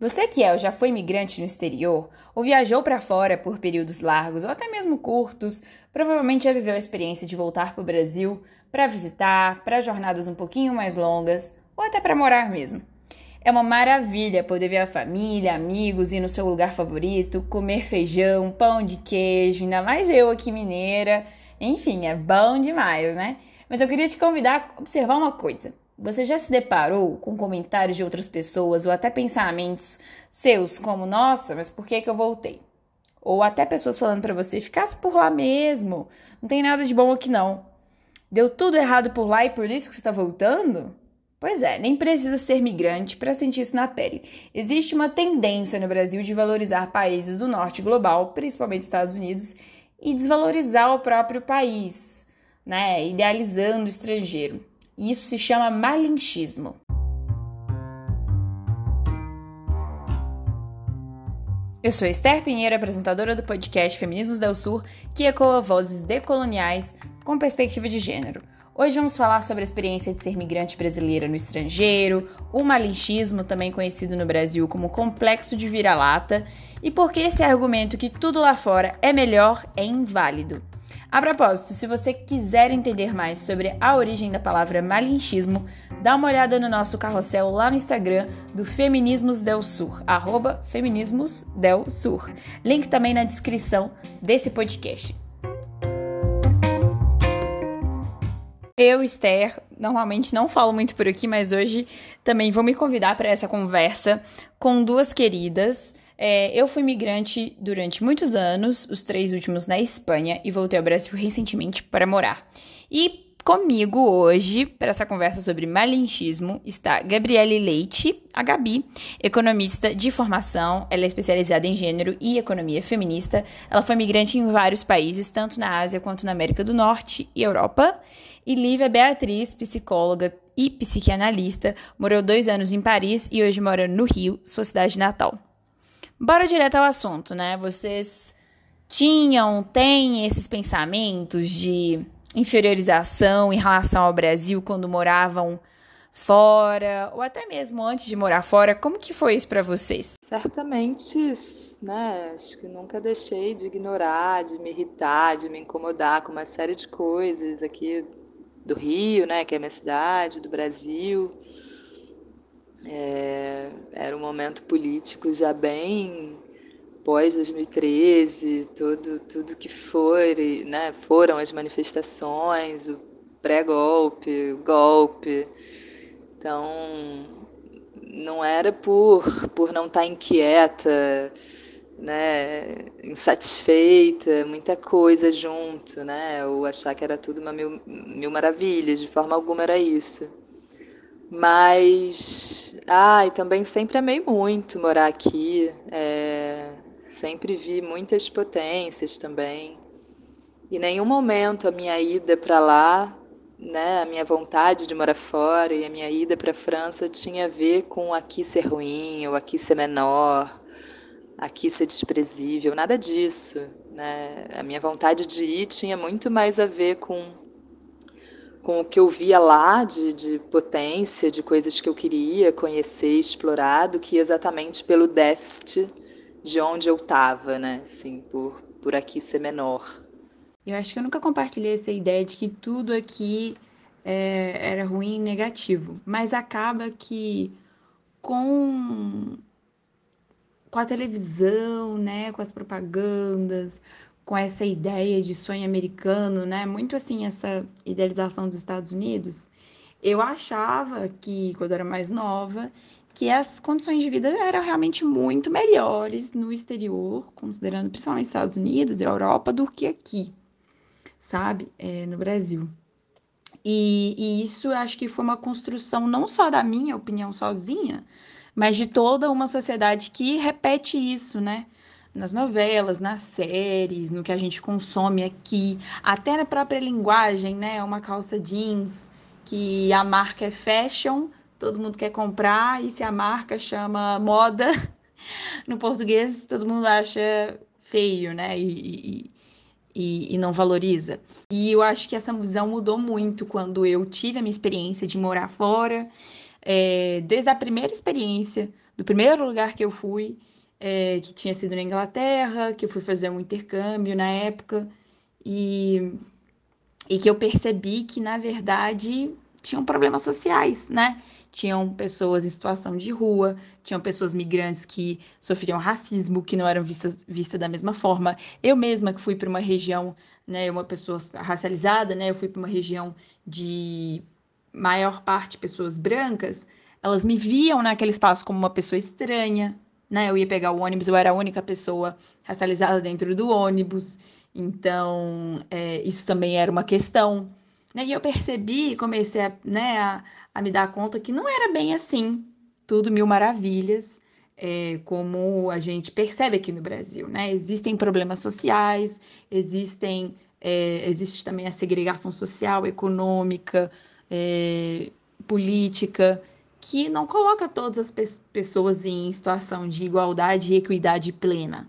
Você que é ou já foi imigrante no exterior, ou viajou para fora por períodos largos ou até mesmo curtos, provavelmente já viveu a experiência de voltar para o Brasil para visitar, para jornadas um pouquinho mais longas ou até para morar mesmo. É uma maravilha poder ver a família, amigos, ir no seu lugar favorito, comer feijão, pão de queijo, ainda mais eu aqui mineira. Enfim, é bom demais, né? Mas eu queria te convidar a observar uma coisa. Você já se deparou com comentários de outras pessoas ou até pensamentos seus como, nossa, mas por que que eu voltei? Ou até pessoas falando para você, ficasse por lá mesmo, não tem nada de bom aqui não. Deu tudo errado por lá e por isso que você está voltando? Pois é, nem precisa ser migrante para sentir isso na pele. Existe uma tendência no Brasil de valorizar países do norte global, principalmente Estados Unidos, e desvalorizar o próprio país, né? Idealizando o estrangeiro. E isso se chama malinchismo. Eu sou Esther Pinheiro, apresentadora do podcast Feminismos del Sur, que ecoa vozes decoloniais com perspectiva de gênero. Hoje vamos falar sobre a experiência de ser migrante brasileira no estrangeiro, o malinchismo, também conhecido no Brasil como complexo de vira-lata, e por que esse argumento que tudo lá fora é melhor é inválido. A propósito, se você quiser entender mais sobre a origem da palavra malinchismo, dá uma olhada no nosso carrossel lá no Instagram do Feminismos Del Sur, arroba Feminismos Del Sur. Link também na descrição desse podcast. Eu, Esther, normalmente não falo muito por aqui, mas hoje também vou me convidar para essa conversa com duas queridas é, eu fui migrante durante muitos anos, os três últimos na Espanha, e voltei ao Brasil recentemente para morar. E comigo hoje, para essa conversa sobre malinchismo, está Gabriele Leite, a Gabi, economista de formação. Ela é especializada em gênero e economia feminista. Ela foi migrante em vários países, tanto na Ásia quanto na América do Norte e Europa. E Lívia Beatriz, psicóloga e psicanalista, morou dois anos em Paris e hoje mora no Rio, sua cidade natal. Bora direto ao assunto, né? Vocês tinham, têm esses pensamentos de inferiorização em relação ao Brasil quando moravam fora, ou até mesmo antes de morar fora, como que foi isso para vocês? Certamente, né, acho que nunca deixei de ignorar, de me irritar, de me incomodar com uma série de coisas aqui do Rio, né, que é a minha cidade, do Brasil. É, era um momento político já bem pós 2013, tudo, tudo que foi, né, foram as manifestações, o pré-golpe, o golpe. Então, não era por, por não estar inquieta, né, insatisfeita, muita coisa junto, né, ou achar que era tudo uma mil, mil maravilhas, de forma alguma era isso. Mas, ah, e também sempre amei muito morar aqui. É, sempre vi muitas potências também. E nenhum momento a minha ida para lá, né, a minha vontade de morar fora e a minha ida para a França tinha a ver com aqui ser ruim ou aqui ser menor, aqui ser desprezível, nada disso. Né? A minha vontade de ir tinha muito mais a ver com com o que eu via lá de, de potência, de coisas que eu queria conhecer, explorar, do que exatamente pelo déficit de onde eu estava, né? Assim, por, por aqui ser menor. Eu acho que eu nunca compartilhei essa ideia de que tudo aqui é, era ruim e negativo, mas acaba que com com a televisão, né, com as propagandas, com essa ideia de sonho americano, né? Muito assim, essa idealização dos Estados Unidos. Eu achava que, quando era mais nova, que as condições de vida eram realmente muito melhores no exterior, considerando principalmente Estados Unidos e Europa, do que aqui, sabe? É, no Brasil. E, e isso acho que foi uma construção não só da minha opinião sozinha, mas de toda uma sociedade que repete isso, né? Nas novelas, nas séries, no que a gente consome aqui, até na própria linguagem, né? Uma calça jeans que a marca é fashion, todo mundo quer comprar, e se a marca chama moda, no português todo mundo acha feio, né? E, e, e, não valoriza. E eu acho que essa visão mudou muito quando eu tive a minha experiência de morar fora, é, desde a primeira experiência do primeiro lugar que eu fui, é, que tinha sido na Inglaterra, que eu fui fazer um intercâmbio na época, e, e que eu percebi que, na verdade, tinham problemas sociais, né? Tinham pessoas em situação de rua, tinham pessoas migrantes que sofriam racismo, que não eram vistas, vistas da mesma forma. Eu mesma que fui para uma região, né, uma pessoa racializada, né, eu fui para uma região de maior parte pessoas brancas, elas me viam naquele espaço como uma pessoa estranha, né? Eu ia pegar o ônibus, eu era a única pessoa racializada dentro do ônibus, então é, isso também era uma questão. Né? E eu percebi, comecei a, né, a, a, me dar conta que não era bem assim, tudo mil maravilhas, é, como a gente percebe aqui no Brasil. Né? Existem problemas sociais, existem, é, existe também a segregação social, econômica, é, política, que não coloca todas as pe pessoas em situação de igualdade e equidade plena.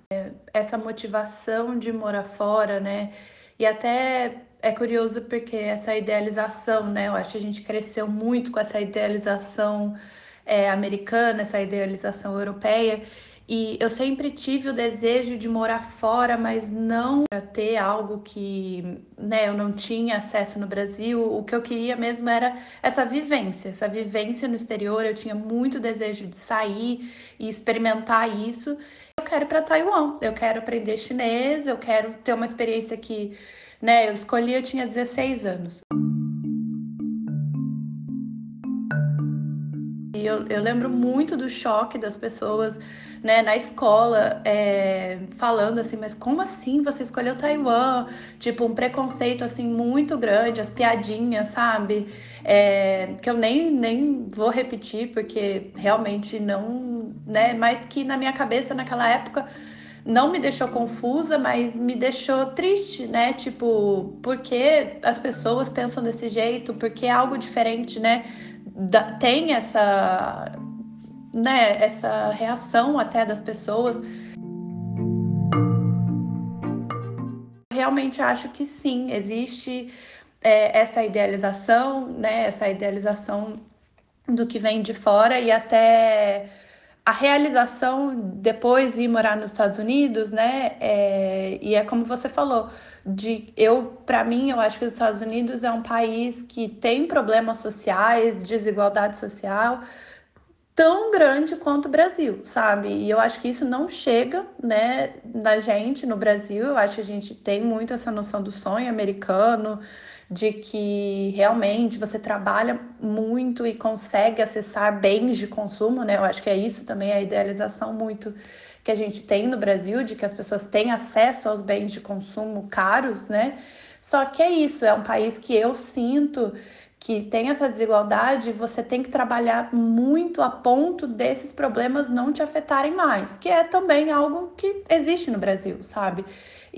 Essa motivação de morar fora, né? E até é curioso porque essa idealização, né? Eu acho que a gente cresceu muito com essa idealização é, americana, essa idealização europeia. E eu sempre tive o desejo de morar fora, mas não para ter algo que né, eu não tinha acesso no Brasil. O que eu queria mesmo era essa vivência, essa vivência no exterior. Eu tinha muito desejo de sair e experimentar isso. Eu quero ir para Taiwan, eu quero aprender chinês, eu quero ter uma experiência que né, eu escolhi, eu tinha 16 anos. E eu, eu lembro muito do choque das pessoas né, na escola é, falando assim, mas como assim você escolheu Taiwan? Tipo, um preconceito assim muito grande, as piadinhas, sabe? É, que eu nem, nem vou repetir, porque realmente não, né? Mas que na minha cabeça naquela época não me deixou confusa, mas me deixou triste, né? Tipo, por que as pessoas pensam desse jeito? Porque é algo diferente, né? Da, tem essa, né, essa reação até das pessoas. Realmente acho que sim, existe é, essa idealização, né, essa idealização do que vem de fora e até a realização depois de ir morar nos Estados Unidos, né? É, e é como você falou, de eu, para mim, eu acho que os Estados Unidos é um país que tem problemas sociais, desigualdade social tão grande quanto o Brasil, sabe? E eu acho que isso não chega, né, na gente no Brasil. Eu acho que a gente tem muito essa noção do sonho americano, de que realmente você trabalha muito e consegue acessar bens de consumo, né? Eu acho que é isso também a idealização muito que a gente tem no Brasil, de que as pessoas têm acesso aos bens de consumo caros, né? Só que é isso, é um país que eu sinto que tem essa desigualdade, você tem que trabalhar muito a ponto desses problemas não te afetarem mais, que é também algo que existe no Brasil, sabe?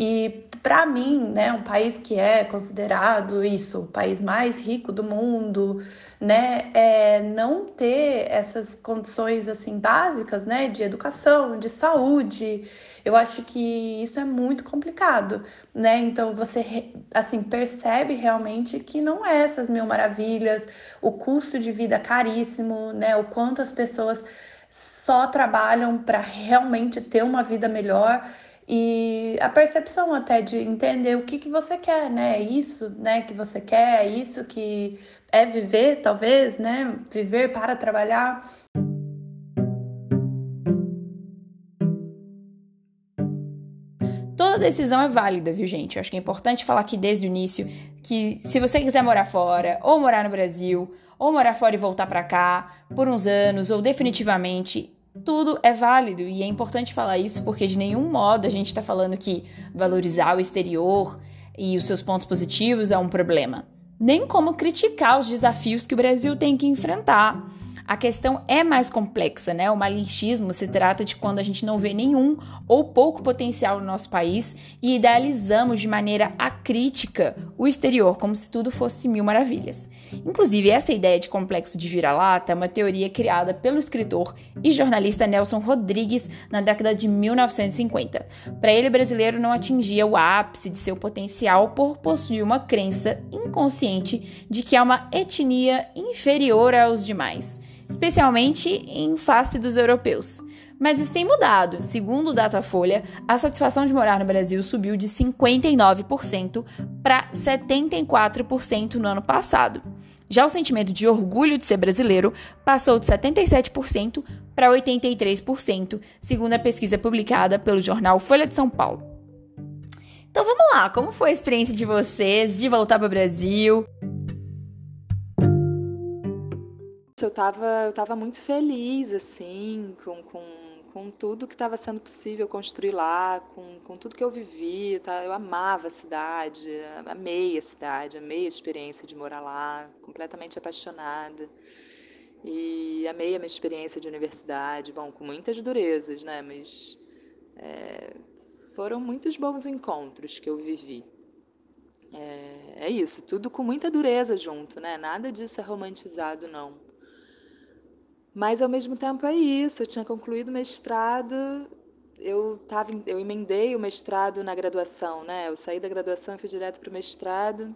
E para mim, né, um país que é considerado isso, o país mais rico do mundo, né, é não ter essas condições assim básicas, né, de educação, de saúde, eu acho que isso é muito complicado, né? Então você assim percebe realmente que não é essas mil maravilhas, o custo de vida caríssimo, né? O quanto as pessoas só trabalham para realmente ter uma vida melhor e a percepção até de entender o que, que você quer, né? É isso, né, que você quer, é isso que é viver, talvez, né? Viver para trabalhar. Toda decisão é válida, viu, gente? Eu acho que é importante falar aqui desde o início que se você quiser morar fora, ou morar no Brasil, ou morar fora e voltar para cá por uns anos, ou definitivamente, tudo é válido e é importante falar isso porque de nenhum modo a gente está falando que valorizar o exterior e os seus pontos positivos é um problema, nem como criticar os desafios que o Brasil tem que enfrentar. A questão é mais complexa, né? O malinchismo se trata de quando a gente não vê nenhum ou pouco potencial no nosso país e idealizamos de maneira acrítica o exterior, como se tudo fosse mil maravilhas. Inclusive, essa ideia de complexo de vira-lata é uma teoria criada pelo escritor e jornalista Nelson Rodrigues na década de 1950. Para ele, o brasileiro não atingia o ápice de seu potencial por possuir uma crença inconsciente de que é uma etnia inferior aos demais especialmente em face dos europeus. Mas isso tem mudado. Segundo o Datafolha, a satisfação de morar no Brasil subiu de 59% para 74% no ano passado. Já o sentimento de orgulho de ser brasileiro passou de 77% para 83%, segundo a pesquisa publicada pelo jornal Folha de São Paulo. Então vamos lá, como foi a experiência de vocês de voltar para o Brasil? Eu estava eu tava muito feliz, assim, com, com com tudo que estava sendo possível construir lá, com, com tudo que eu vivi. Tá? Eu amava a cidade, amei a cidade, amei a experiência de morar lá, completamente apaixonada. E amei a minha experiência de universidade, bom, com muitas durezas, né? Mas é, foram muitos bons encontros que eu vivi. É, é isso, tudo com muita dureza junto, né? Nada disso é romantizado, não. Mas ao mesmo tempo é isso, eu tinha concluído o mestrado, eu tava, eu emendei o mestrado na graduação, né? Eu saí da graduação e fui direto para o mestrado.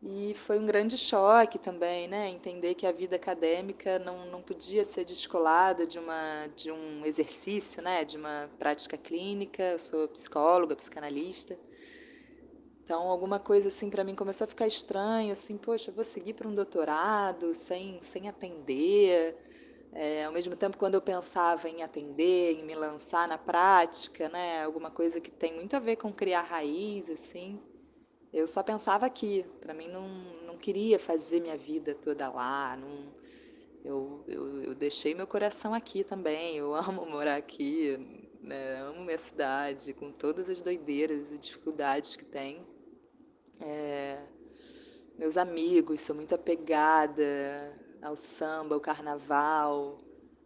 E foi um grande choque também, né? Entender que a vida acadêmica não, não podia ser descolada de, uma, de um exercício, né? De uma prática clínica. Eu sou psicóloga, psicanalista. Então, alguma coisa assim para mim começou a ficar estranho, assim, poxa, vou seguir para um doutorado sem, sem atender. É, ao mesmo tempo, quando eu pensava em atender, em me lançar na prática, né, alguma coisa que tem muito a ver com criar raiz, assim, eu só pensava aqui. Para mim, não, não queria fazer minha vida toda lá. Não, eu, eu, eu deixei meu coração aqui também. Eu amo morar aqui, né, amo minha cidade, com todas as doideiras e dificuldades que tem. É, meus amigos, sou muito apegada ao samba, ao carnaval,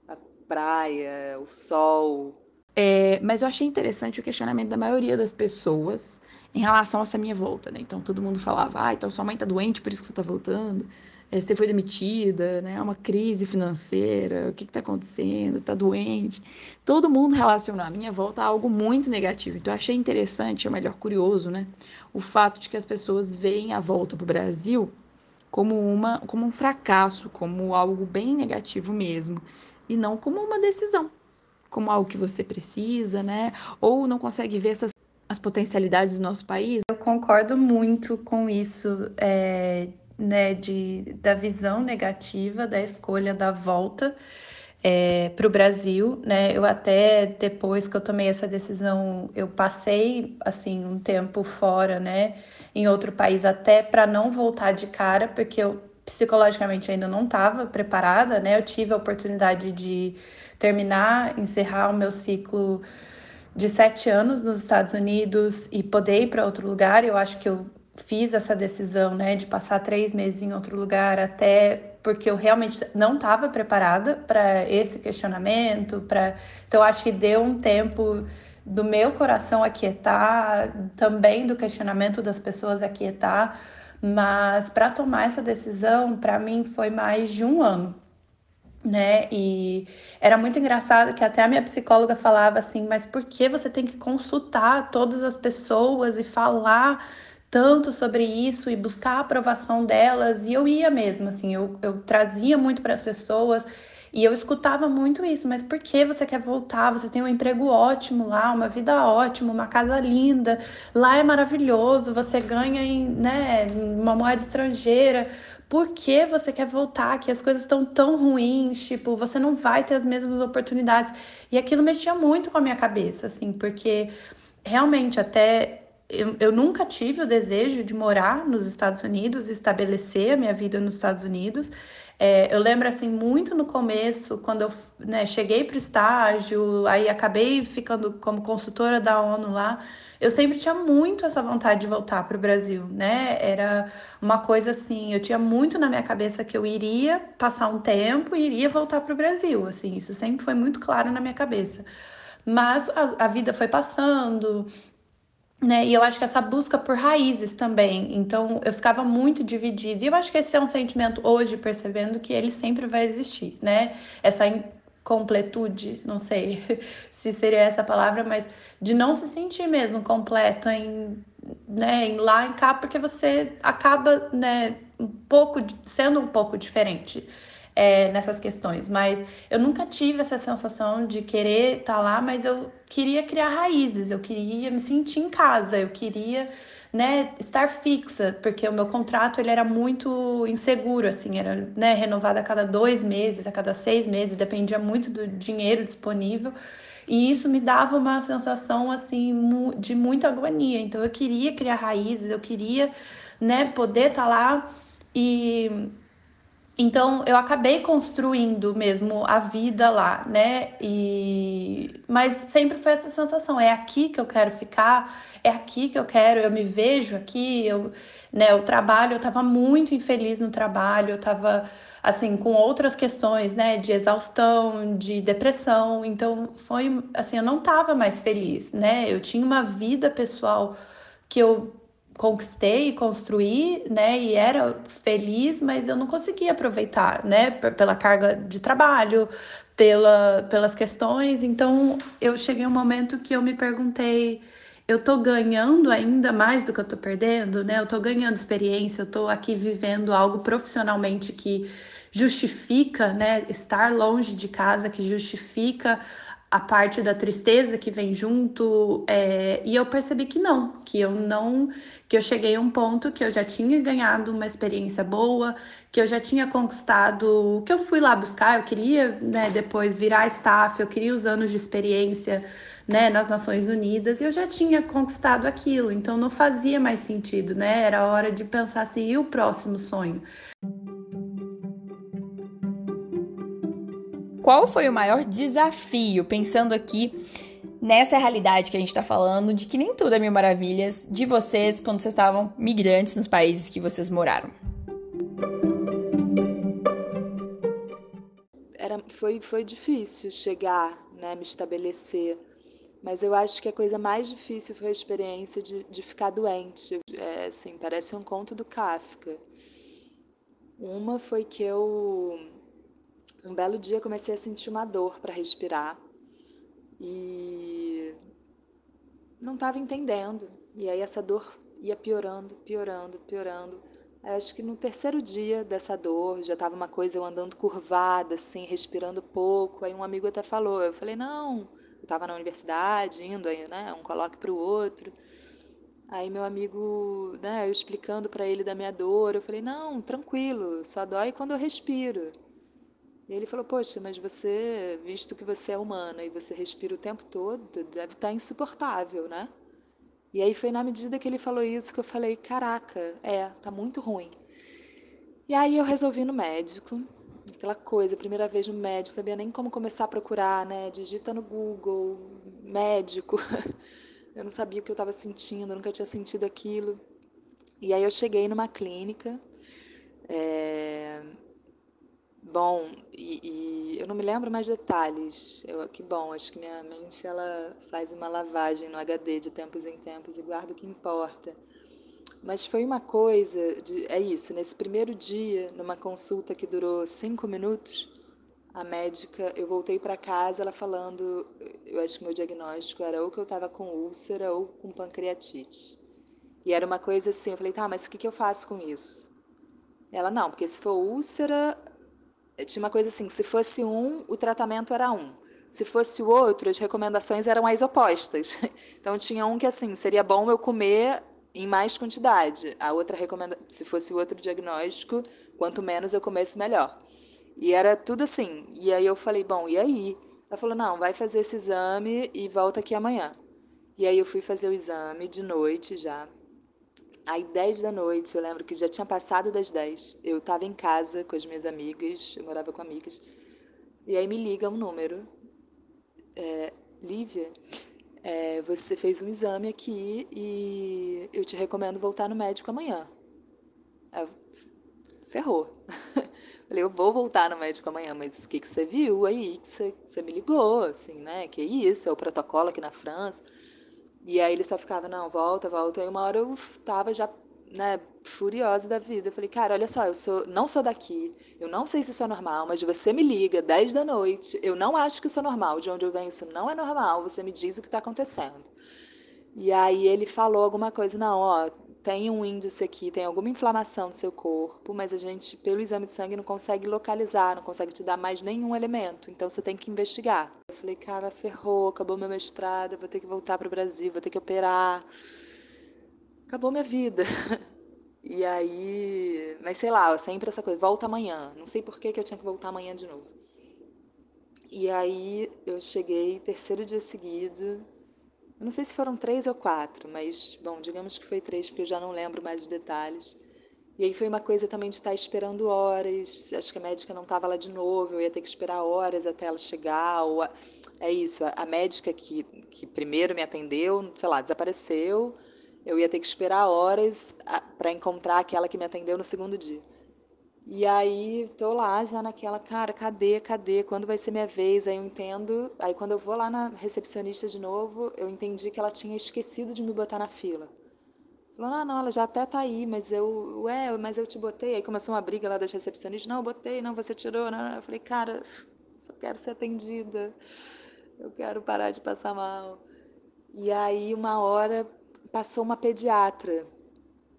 a praia, o sol. É, mas eu achei interessante o questionamento da maioria das pessoas em relação a essa minha volta, né? Então todo mundo falava, ah, então sua mãe tá doente, por isso que você tá voltando. É, você foi demitida, né? É uma crise financeira, o que que tá acontecendo? Tá doente. Todo mundo relacionou a minha volta a algo muito negativo. Então eu achei interessante, ou melhor, curioso, né? O fato de que as pessoas veem a volta pro Brasil como, uma, como um fracasso, como algo bem negativo mesmo, e não como uma decisão, como algo que você precisa, né? Ou não consegue ver essas as potencialidades do nosso país. Eu concordo muito com isso, é, né, de, da visão negativa da escolha da volta é, para o Brasil, né? Eu até depois que eu tomei essa decisão, eu passei assim um tempo fora, né, em outro país até para não voltar de cara, porque eu psicologicamente ainda não estava preparada, né? Eu tive a oportunidade de terminar, encerrar o meu ciclo de sete anos nos Estados Unidos e poder ir para outro lugar. Eu acho que eu fiz essa decisão, né, de passar três meses em outro lugar até porque eu realmente não estava preparada para esse questionamento, para então acho que deu um tempo do meu coração aquietar, também do questionamento das pessoas aquietar, mas para tomar essa decisão, para mim foi mais de um ano, né? E era muito engraçado que até a minha psicóloga falava assim, mas por que você tem que consultar todas as pessoas e falar tanto sobre isso e buscar a aprovação delas. E eu ia mesmo, assim, eu, eu trazia muito para as pessoas e eu escutava muito isso. Mas por que você quer voltar? Você tem um emprego ótimo lá, uma vida ótima, uma casa linda, lá é maravilhoso, você ganha em né, uma moeda estrangeira. Por que você quer voltar? Que as coisas estão tão ruins, tipo, você não vai ter as mesmas oportunidades. E aquilo mexia muito com a minha cabeça, assim, porque realmente até eu, eu nunca tive o desejo de morar nos Estados Unidos, estabelecer a minha vida nos Estados Unidos. É, eu lembro assim muito no começo, quando eu né, cheguei para o estágio, aí acabei ficando como consultora da ONU lá. Eu sempre tinha muito essa vontade de voltar para o Brasil, né? Era uma coisa assim, eu tinha muito na minha cabeça que eu iria passar um tempo e iria voltar para o Brasil, assim, isso sempre foi muito claro na minha cabeça. Mas a, a vida foi passando, né? E eu acho que essa busca por raízes também. Então, eu ficava muito dividida. E eu acho que esse é um sentimento hoje, percebendo que ele sempre vai existir, né? Essa incompletude, não sei se seria essa palavra, mas de não se sentir mesmo completo em, né, em lá, em cá, porque você acaba, né, um pouco sendo um pouco diferente. É, nessas questões, mas eu nunca tive essa sensação de querer estar tá lá, mas eu queria criar raízes, eu queria me sentir em casa, eu queria né, estar fixa, porque o meu contrato ele era muito inseguro, assim, era né, renovado a cada dois meses, a cada seis meses, dependia muito do dinheiro disponível. E isso me dava uma sensação assim de muita agonia. Então eu queria criar raízes, eu queria, né, poder estar tá lá e então eu acabei construindo mesmo a vida lá, né? E mas sempre foi essa sensação, é aqui que eu quero ficar, é aqui que eu quero, eu me vejo aqui, eu, né, o trabalho, eu estava muito infeliz no trabalho, eu estava assim com outras questões, né, de exaustão, de depressão, então foi assim, eu não estava mais feliz, né? Eu tinha uma vida pessoal que eu conquistei e construí, né, e era feliz, mas eu não conseguia aproveitar, né, pela carga de trabalho, pela, pelas questões. Então, eu cheguei a um momento que eu me perguntei, eu tô ganhando ainda mais do que eu tô perdendo, né? Eu tô ganhando experiência, eu tô aqui vivendo algo profissionalmente que justifica, né, estar longe de casa, que justifica a parte da tristeza que vem junto, é, e eu percebi que não, que eu não, que eu cheguei a um ponto que eu já tinha ganhado uma experiência boa, que eu já tinha conquistado, que eu fui lá buscar, eu queria, né, depois virar staff, eu queria os anos de experiência, né, nas Nações Unidas, e eu já tinha conquistado aquilo, então não fazia mais sentido, né, era hora de pensar assim, e o próximo sonho? Qual foi o maior desafio, pensando aqui nessa realidade que a gente está falando, de que nem tudo é mil maravilhas, de vocês quando vocês estavam migrantes nos países que vocês moraram? Era, foi, foi difícil chegar, né, me estabelecer. Mas eu acho que a coisa mais difícil foi a experiência de, de ficar doente. É, assim, parece um conto do Kafka. Uma foi que eu um belo dia comecei a sentir uma dor para respirar e não estava entendendo. E aí essa dor ia piorando, piorando, piorando. Acho que no terceiro dia dessa dor, já estava uma coisa eu andando curvada, assim, respirando pouco. Aí um amigo até falou, eu falei, não, eu estava na universidade, indo aí, né, um coloque para o outro. Aí meu amigo, né, eu explicando para ele da minha dor, eu falei, não, tranquilo, só dói quando eu respiro. E ele falou: Poxa, mas você, visto que você é humana e você respira o tempo todo, deve estar tá insuportável, né? E aí foi na medida que ele falou isso que eu falei: Caraca, é, tá muito ruim. E aí eu resolvi no médico, aquela coisa, primeira vez no médico, sabia nem como começar a procurar, né? Digita no Google, médico. Eu não sabia o que eu estava sentindo, nunca tinha sentido aquilo. E aí eu cheguei numa clínica. É Bom, e, e, eu não me lembro mais detalhes. Eu, que bom, acho que minha mente ela faz uma lavagem no HD de tempos em tempos e guarda o que importa. Mas foi uma coisa, de, é isso, nesse primeiro dia, numa consulta que durou cinco minutos, a médica, eu voltei para casa, ela falando, eu acho que meu diagnóstico era ou que eu estava com úlcera ou com pancreatite. E era uma coisa assim, eu falei, tá, mas o que, que eu faço com isso? Ela, não, porque se for úlcera, tinha uma coisa assim, se fosse um, o tratamento era um. Se fosse o outro, as recomendações eram as opostas. Então tinha um que assim, seria bom eu comer em mais quantidade. A outra recomenda, se fosse o outro diagnóstico, quanto menos eu comesse melhor. E era tudo assim. E aí eu falei, bom, e aí? Ela falou, não, vai fazer esse exame e volta aqui amanhã. E aí eu fui fazer o exame de noite já. Aí, 10 da noite, eu lembro que já tinha passado das 10. Eu estava em casa com as minhas amigas, eu morava com amigas. E aí me liga um número. É, Lívia, é, você fez um exame aqui e eu te recomendo voltar no médico amanhã. Eu, ferrou. Falei, eu vou voltar no médico amanhã, mas o que, que você viu aí que você, que você me ligou, assim, né? Que isso, é o protocolo aqui na França. E aí ele só ficava, não, volta, volta. Aí uma hora eu tava já, né, furiosa da vida. Eu falei, cara, olha só, eu sou, não sou daqui, eu não sei se isso é normal, mas você me liga 10 da noite, eu não acho que isso é normal, de onde eu venho isso não é normal, você me diz o que está acontecendo. E aí ele falou alguma coisa, não, ó, tem um índice aqui, tem alguma inflamação no seu corpo, mas a gente, pelo exame de sangue, não consegue localizar, não consegue te dar mais nenhum elemento. Então você tem que investigar. Eu falei, cara, ferrou, acabou meu mestrado, vou ter que voltar para o Brasil, vou ter que operar. Acabou minha vida. E aí, mas sei lá, sempre essa coisa, volta amanhã. Não sei por que, que eu tinha que voltar amanhã de novo. E aí eu cheguei terceiro dia seguido, eu não sei se foram três ou quatro, mas, bom, digamos que foi três, porque eu já não lembro mais os detalhes. E aí foi uma coisa também de estar esperando horas. Acho que a médica não estava lá de novo, eu ia ter que esperar horas até ela chegar. Ou a... É isso, a, a médica que, que primeiro me atendeu, sei lá, desapareceu. Eu ia ter que esperar horas para encontrar aquela que me atendeu no segundo dia. E aí tô lá já naquela, cara, cadê, cadê? Quando vai ser minha vez? Aí eu entendo. Aí quando eu vou lá na recepcionista de novo, eu entendi que ela tinha esquecido de me botar na fila. Falou, ah, não, ela já até tá aí, mas eu, ué, mas eu te botei. Aí começou uma briga lá das recepcionistas, não, eu botei, não, você tirou. Não. Eu falei, cara, só quero ser atendida. Eu quero parar de passar mal. E aí uma hora passou uma pediatra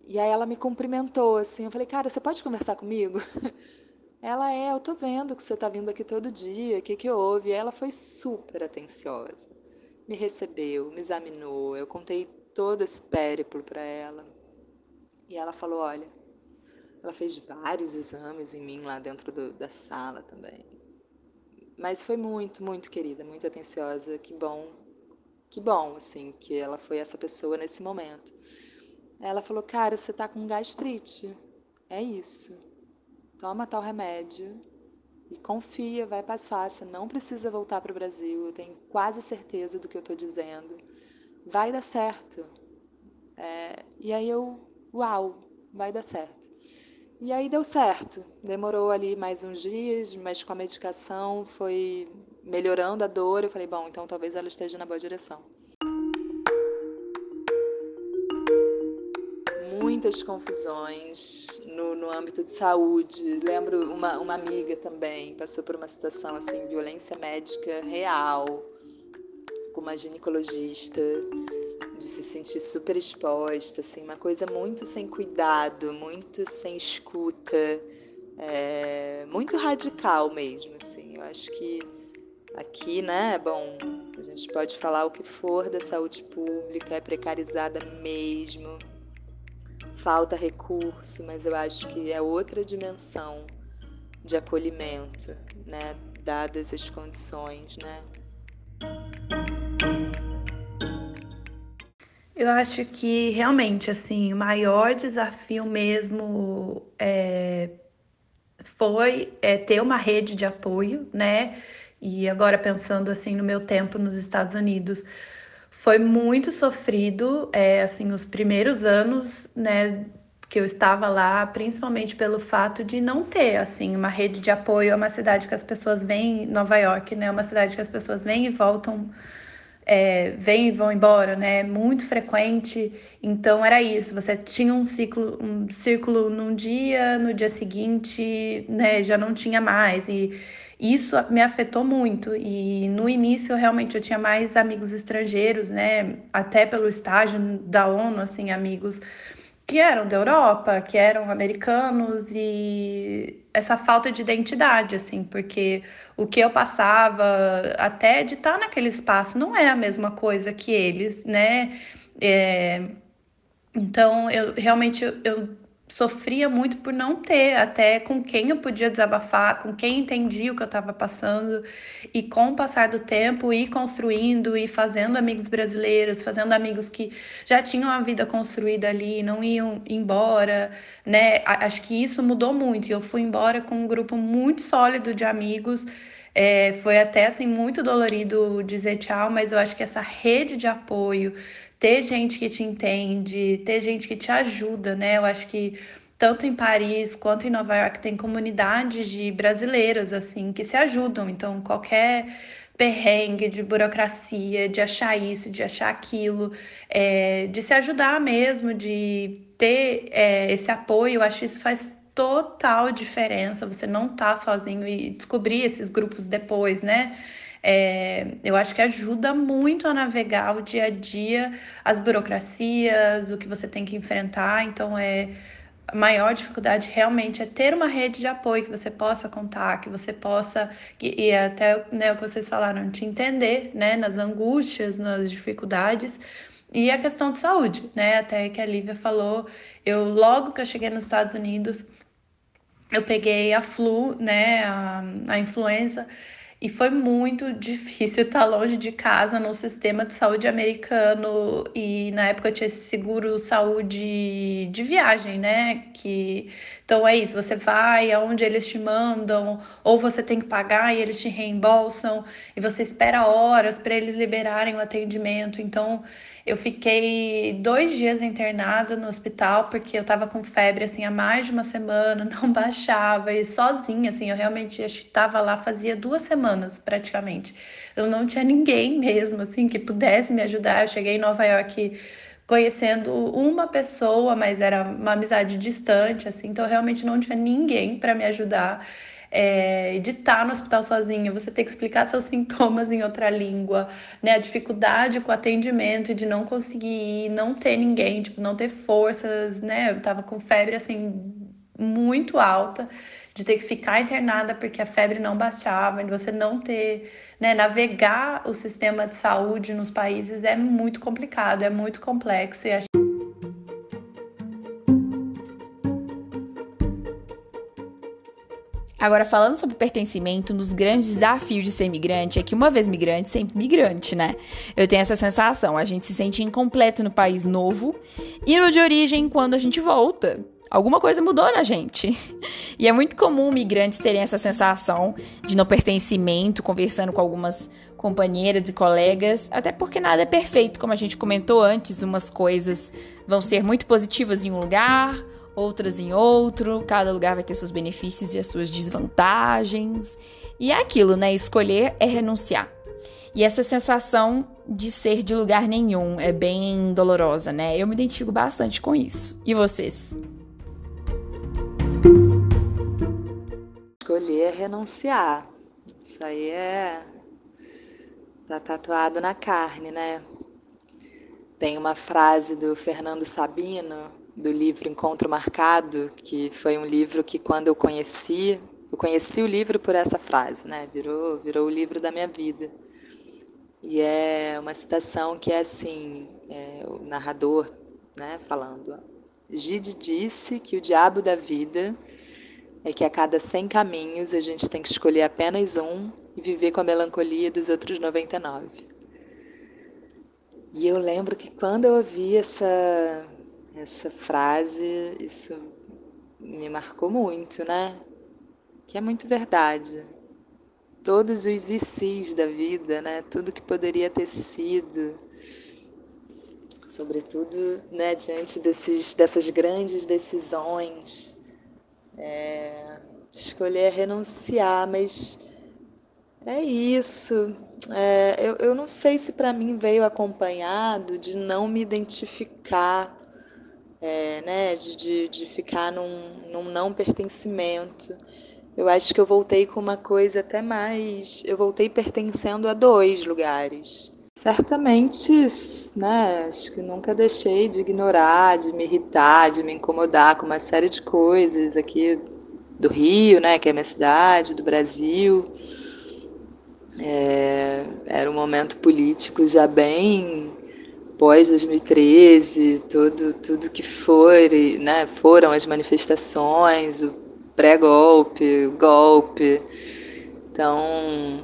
e aí ela me cumprimentou assim. Eu falei, cara, você pode conversar comigo? Ela é, eu tô vendo que você tá vindo aqui todo dia, o que que houve? E ela foi super atenciosa. Me recebeu, me examinou, eu contei todo esse périplo para ela. E ela falou, olha, ela fez vários exames em mim lá dentro do, da sala também. Mas foi muito, muito querida, muito atenciosa. Que bom, que bom, assim, que ela foi essa pessoa nesse momento. Ela falou: Cara, você tá com gastrite. É isso. Toma tal remédio e confia, vai passar. Você não precisa voltar para o Brasil. Eu tenho quase certeza do que eu estou dizendo. Vai dar certo. É, e aí eu, uau, vai dar certo. E aí deu certo. Demorou ali mais uns dias, mas com a medicação foi melhorando a dor. Eu falei, bom, então talvez ela esteja na boa direção. Muitas confusões no, no âmbito de saúde. Lembro uma, uma amiga também passou por uma situação assim, violência médica real, com uma ginecologista, de se sentir super exposta, assim, uma coisa muito sem cuidado, muito sem escuta, é, muito radical mesmo, assim. Eu acho que aqui, né, bom, a gente pode falar o que for da saúde pública, é precarizada mesmo falta recurso, mas eu acho que é outra dimensão de acolhimento, né, dadas as condições, né? Eu acho que realmente assim o maior desafio mesmo é, foi é, ter uma rede de apoio, né? E agora pensando assim no meu tempo nos Estados Unidos, foi muito sofrido, é, assim, os primeiros anos, né, que eu estava lá, principalmente pelo fato de não ter, assim, uma rede de apoio. É uma cidade que as pessoas vêm, Nova York, né, é uma cidade que as pessoas vêm e voltam, é, vêm e vão embora, né, muito frequente. Então era isso, você tinha um ciclo, um círculo num dia, no dia seguinte, né, já não tinha mais e isso me afetou muito e no início realmente eu tinha mais amigos estrangeiros, né? Até pelo estágio da ONU, assim, amigos que eram da Europa, que eram americanos e essa falta de identidade, assim, porque o que eu passava até de estar naquele espaço não é a mesma coisa que eles, né? É... Então, eu realmente eu sofria muito por não ter até com quem eu podia desabafar, com quem entendia o que eu estava passando. E com o passar do tempo, ir construindo e fazendo amigos brasileiros, fazendo amigos que já tinham a vida construída ali, não iam embora, né? Acho que isso mudou muito. E eu fui embora com um grupo muito sólido de amigos. É, foi até assim muito dolorido dizer tchau, mas eu acho que essa rede de apoio, ter gente que te entende, ter gente que te ajuda, né? Eu acho que tanto em Paris quanto em Nova York tem comunidades de brasileiras assim que se ajudam. Então, qualquer perrengue de burocracia, de achar isso, de achar aquilo, é, de se ajudar mesmo, de ter é, esse apoio, eu acho que isso faz total diferença. Você não tá sozinho e descobrir esses grupos depois, né? É, eu acho que ajuda muito a navegar o dia a dia, as burocracias, o que você tem que enfrentar. Então, é a maior dificuldade realmente é ter uma rede de apoio que você possa contar, que você possa, que, e até né, o que vocês falaram, te entender né, nas angústias, nas dificuldades. E a questão de saúde, né? Até que a Lívia falou, eu logo que eu cheguei nos Estados Unidos, eu peguei a flu, né, a, a influenza, e foi muito difícil estar longe de casa no sistema de saúde americano. E na época tinha esse seguro saúde de viagem, né? Que então é isso, você vai aonde eles te mandam, ou você tem que pagar e eles te reembolsam, e você espera horas para eles liberarem o atendimento. Então eu fiquei dois dias internada no hospital porque eu tava com febre assim há mais de uma semana, não baixava e sozinha, assim, eu realmente estava lá fazia duas semanas praticamente. Eu não tinha ninguém mesmo assim que pudesse me ajudar. Eu cheguei em Nova York conhecendo uma pessoa, mas era uma amizade distante, assim, então eu realmente não tinha ninguém para me ajudar é, de estar tá no hospital sozinho, você ter que explicar seus sintomas em outra língua, né? A dificuldade com o atendimento e de não conseguir ir, não ter ninguém, tipo, não ter forças, né? Eu tava com febre, assim, muito alta, de ter que ficar internada porque a febre não baixava, de você não ter, né? Navegar o sistema de saúde nos países é muito complicado, é muito complexo e a Agora, falando sobre pertencimento, um dos grandes desafios de ser migrante é que uma vez migrante, sempre migrante, né? Eu tenho essa sensação, a gente se sente incompleto no país novo e no de origem quando a gente volta. Alguma coisa mudou na gente. E é muito comum migrantes terem essa sensação de não pertencimento, conversando com algumas companheiras e colegas, até porque nada é perfeito, como a gente comentou antes, umas coisas vão ser muito positivas em um lugar, outras em outro, cada lugar vai ter seus benefícios e as suas desvantagens. E é aquilo, né? Escolher é renunciar. E essa sensação de ser de lugar nenhum é bem dolorosa, né? Eu me identifico bastante com isso. E vocês? Escolher é renunciar. Isso aí é. tá tatuado na carne, né? Tem uma frase do Fernando Sabino do livro Encontro Marcado, que foi um livro que quando eu conheci, eu conheci o livro por essa frase, né? Virou, virou o livro da minha vida. E é uma citação que é assim, é, o narrador, né, falando. Gide disse que o diabo da vida é que a cada 100 caminhos a gente tem que escolher apenas um e viver com a melancolia dos outros 99. E eu lembro que quando eu ouvi essa essa frase, isso me marcou muito, né? Que é muito verdade. Todos os ICs da vida, né? Tudo que poderia ter sido, sobretudo, né, diante desses, dessas grandes decisões, é, escolher renunciar, mas é isso. É, eu, eu não sei se para mim veio acompanhado de não me identificar é, né, de, de, de ficar num, num não pertencimento. Eu acho que eu voltei com uma coisa até mais. Eu voltei pertencendo a dois lugares. Certamente, né, acho que nunca deixei de ignorar, de me irritar, de me incomodar com uma série de coisas aqui do Rio, né, que é a minha cidade, do Brasil. É, era um momento político já bem pós 2013, tudo, tudo que for, né, foram as manifestações, o pré-golpe, o golpe. Então,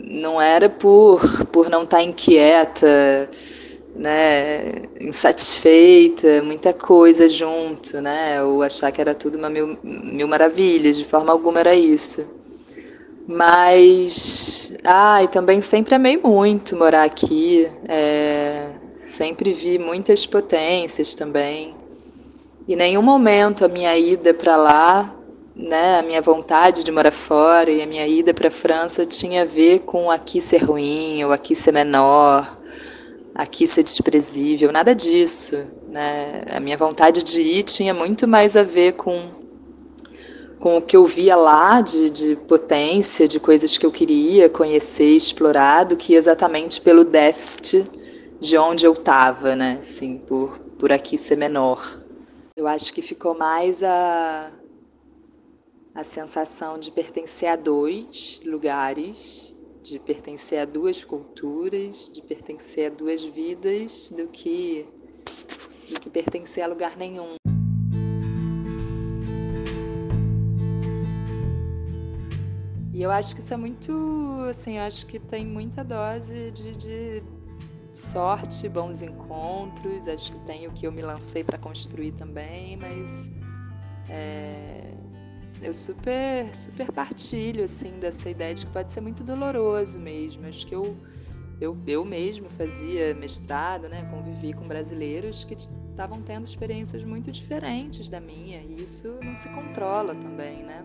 não era por, por não estar inquieta, né, insatisfeita, muita coisa junto, né, ou achar que era tudo uma mil, mil maravilhas, de forma alguma era isso. Mas, ah, e também sempre amei muito morar aqui. É, Sempre vi muitas potências também. E nenhum momento a minha ida para lá, né, a minha vontade de morar fora e a minha ida para a França tinha a ver com aqui ser ruim ou aqui ser menor, aqui ser desprezível, nada disso. Né? A minha vontade de ir tinha muito mais a ver com com o que eu via lá de, de potência, de coisas que eu queria conhecer, explorar, do que exatamente pelo déficit de onde eu estava, né? Assim, por, por aqui ser menor. Eu acho que ficou mais a, a sensação de pertencer a dois lugares, de pertencer a duas culturas, de pertencer a duas vidas, do que, do que pertencer a lugar nenhum. E eu acho que isso é muito, assim, acho que tem muita dose de, de sorte, bons encontros. Acho que tem o que eu me lancei para construir também, mas é, eu super, super partilho assim dessa ideia de que pode ser muito doloroso mesmo. Acho que eu eu, eu mesmo fazia mestrado, né, convivi com brasileiros que estavam tendo experiências muito diferentes da minha, e isso não se controla também, né?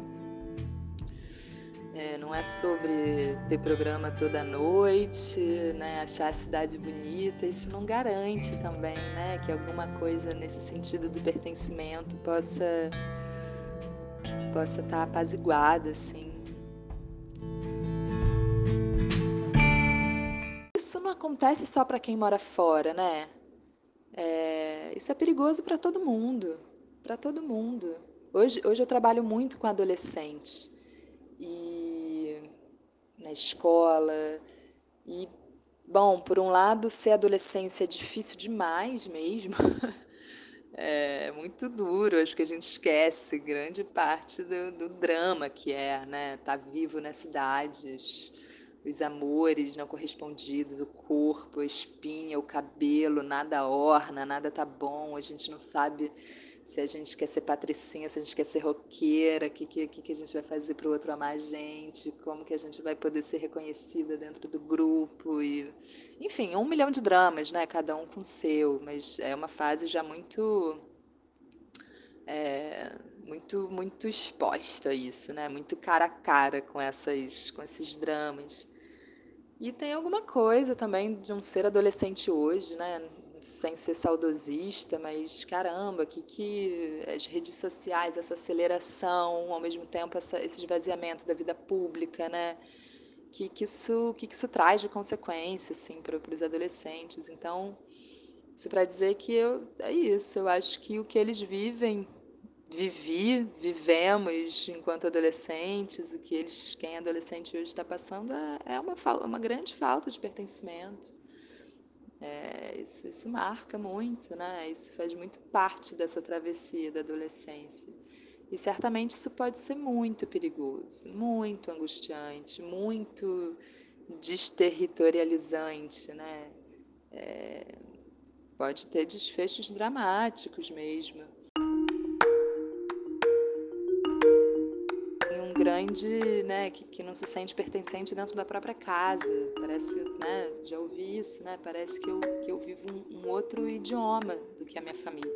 É, não é sobre ter programa toda noite, né, achar a cidade bonita. Isso não garante também, né, que alguma coisa nesse sentido do pertencimento possa possa estar tá apaziguada, assim. Isso não acontece só para quem mora fora, né? É, isso é perigoso para todo mundo, para todo mundo. Hoje, hoje eu trabalho muito com adolescente e na escola. E, bom, por um lado, ser adolescência é difícil demais mesmo. é muito duro, acho que a gente esquece grande parte do, do drama que é, né? Estar tá vivo nas cidades, os amores não correspondidos, o corpo, a espinha, o cabelo, nada orna, nada tá bom, a gente não sabe se a gente quer ser patricinha, se a gente quer ser roqueira, o que, que, que a gente vai fazer para o outro amar a gente, como que a gente vai poder ser reconhecida dentro do grupo e enfim, um milhão de dramas, né? Cada um com o seu, mas é uma fase já muito é, muito muito exposta a isso, né? Muito cara a cara com essas com esses dramas. E tem alguma coisa também de um ser adolescente hoje, né? Sem ser saudosista, mas caramba, que, que as redes sociais, essa aceleração, ao mesmo tempo essa, esse esvaziamento da vida pública, né? Que, que, isso, que, que isso traz de consequência assim, para os adolescentes. Então, isso para dizer que eu, é isso, eu acho que o que eles vivem, vivi, vivemos enquanto adolescentes, o que eles, quem é adolescente hoje está passando é, é uma, uma grande falta de pertencimento é, isso, isso marca muito, né? Isso faz muito parte dessa travessia da adolescência. E certamente isso pode ser muito perigoso, muito angustiante, muito desterritorializante, né? É, pode ter desfechos dramáticos mesmo. Grande, né, que, que não se sente pertencente dentro da própria casa. Parece, né, já ouvi isso, né, parece que eu, que eu vivo um, um outro idioma do que a minha família.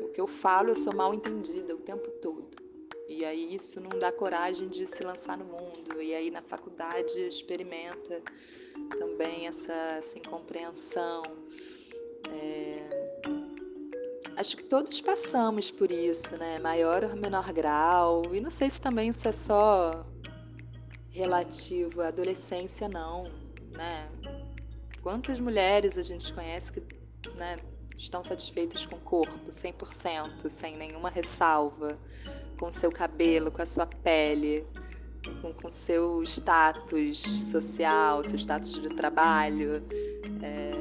O que eu falo, eu sou mal entendida o tempo todo. E aí isso não dá coragem de se lançar no mundo. E aí na faculdade experimenta também essa, essa incompreensão. É acho que todos passamos por isso, né? Maior ou menor grau. E não sei se também isso é só relativo à adolescência, não, né? Quantas mulheres a gente conhece que né, estão satisfeitas com o corpo, 100%, sem nenhuma ressalva, com seu cabelo, com a sua pele, com, com seu status social, seu status de trabalho. É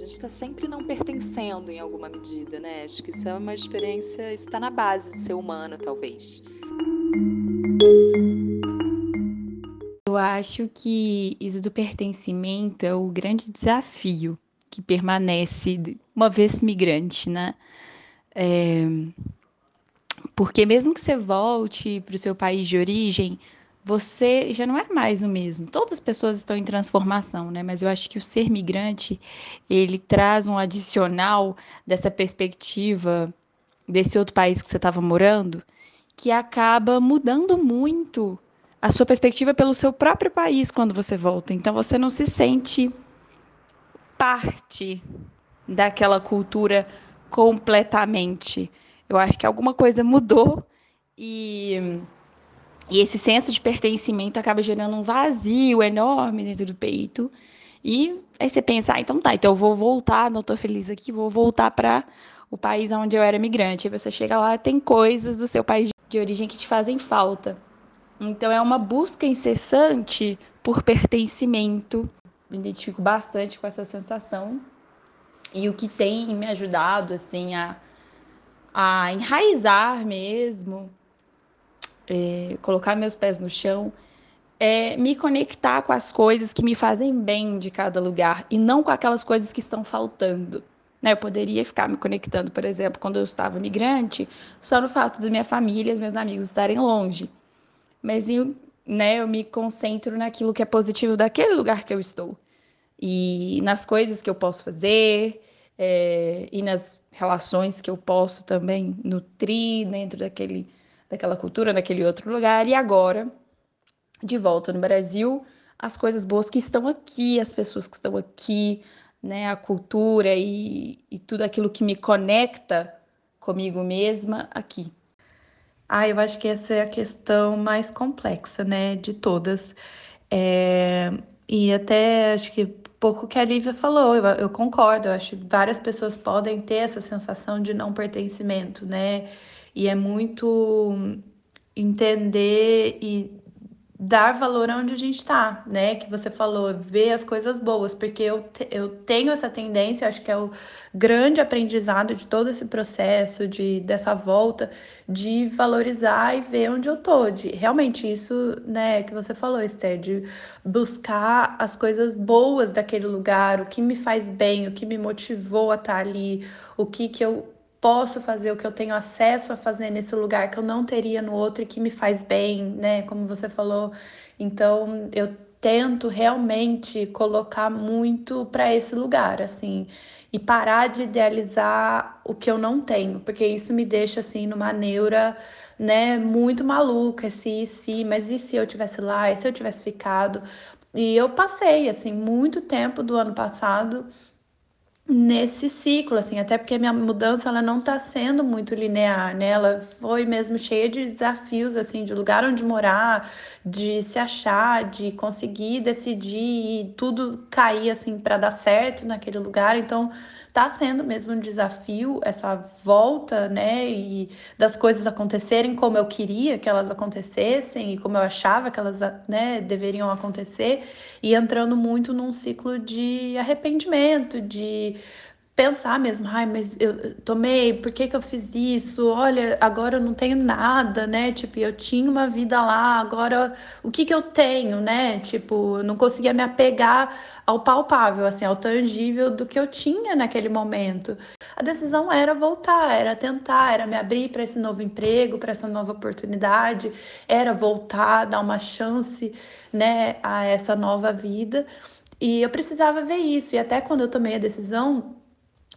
gente está sempre não pertencendo em alguma medida, né? Acho que isso é uma experiência, isso está na base de ser humano, talvez. Eu acho que isso do pertencimento é o grande desafio que permanece uma vez migrante, né? É... Porque mesmo que você volte para o seu país de origem, você já não é mais o mesmo. Todas as pessoas estão em transformação, né? Mas eu acho que o ser migrante, ele traz um adicional dessa perspectiva desse outro país que você estava morando, que acaba mudando muito a sua perspectiva pelo seu próprio país quando você volta. Então você não se sente parte daquela cultura completamente. Eu acho que alguma coisa mudou E, e esse senso de pertencimento acaba gerando um vazio enorme dentro do peito. E aí você pensa, ah, então tá, então eu vou voltar, não tô feliz aqui, vou voltar para o país onde eu era migrante. Aí você chega lá, tem coisas do seu país de origem que te fazem falta. Então é uma busca incessante por pertencimento. Me identifico bastante com essa sensação. E o que tem me ajudado assim a, a enraizar mesmo, é, colocar meus pés no chão, é me conectar com as coisas que me fazem bem de cada lugar e não com aquelas coisas que estão faltando. Né? Eu poderia ficar me conectando, por exemplo, quando eu estava migrante, só no fato de minha família e meus amigos estarem longe. Mas eu, né, eu me concentro naquilo que é positivo daquele lugar que eu estou. E nas coisas que eu posso fazer, é, e nas relações que eu posso também nutrir dentro daquele, daquela cultura, daquele outro lugar. E agora, de volta no Brasil, as coisas boas que estão aqui, as pessoas que estão aqui, né, a cultura e, e tudo aquilo que me conecta comigo mesma aqui. Ah, eu acho que essa é a questão mais complexa, né, de todas. É... E até acho que pouco que a Lívia falou, eu, eu concordo, eu acho que várias pessoas podem ter essa sensação de não pertencimento, né? E é muito entender e dar valor aonde a gente está, né? Que você falou, ver as coisas boas, porque eu, te, eu tenho essa tendência, acho que é o grande aprendizado de todo esse processo, de dessa volta, de valorizar e ver onde eu tô, de realmente isso, né, que você falou, Esther, de buscar as coisas boas daquele lugar, o que me faz bem, o que me motivou a estar tá ali, o que que eu posso fazer, o que eu tenho acesso a fazer nesse lugar que eu não teria no outro e que me faz bem, né? Como você falou. Então, eu tento realmente colocar muito para esse lugar, assim, e parar de idealizar o que eu não tenho, porque isso me deixa assim numa neura, né, muito maluca, se se, mas e se eu tivesse lá, e se eu tivesse ficado? E eu passei assim muito tempo do ano passado nesse ciclo, assim, até porque a minha mudança ela não está sendo muito linear, né? Ela foi mesmo cheia de desafios, assim, de lugar onde morar, de se achar, de conseguir decidir e tudo cair assim para dar certo naquele lugar. Então, tá sendo mesmo um desafio essa volta, né, e das coisas acontecerem como eu queria que elas acontecessem e como eu achava que elas, né, deveriam acontecer e entrando muito num ciclo de arrependimento, de pensar mesmo, ai, mas eu tomei, por que que eu fiz isso? Olha, agora eu não tenho nada, né? Tipo, eu tinha uma vida lá, agora o que que eu tenho, né? Tipo, eu não conseguia me apegar ao palpável, assim, ao tangível do que eu tinha naquele momento. A decisão era voltar, era tentar, era me abrir para esse novo emprego, para essa nova oportunidade, era voltar, dar uma chance, né, a essa nova vida. E eu precisava ver isso. E até quando eu tomei a decisão,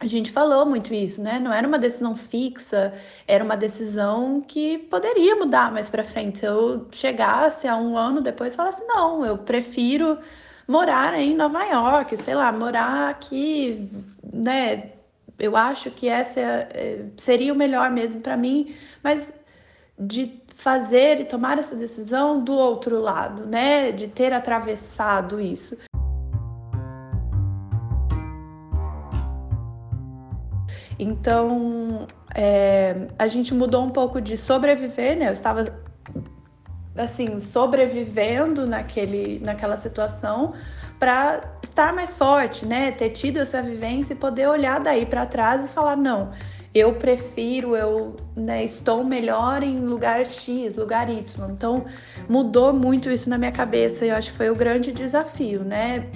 a gente falou muito isso, né? Não era uma decisão fixa, era uma decisão que poderia mudar mais para frente. Se eu chegasse a um ano depois e falasse, não, eu prefiro morar em Nova York, sei lá, morar aqui, né? Eu acho que essa é, seria o melhor mesmo para mim, mas de fazer e tomar essa decisão do outro lado, né? De ter atravessado isso. Então, é, a gente mudou um pouco de sobreviver, né? Eu estava assim, sobrevivendo naquele, naquela situação para estar mais forte, né? Ter tido essa vivência e poder olhar daí para trás e falar: não, eu prefiro, eu né, estou melhor em lugar X, lugar Y. Então, mudou muito isso na minha cabeça e eu acho que foi o grande desafio, né?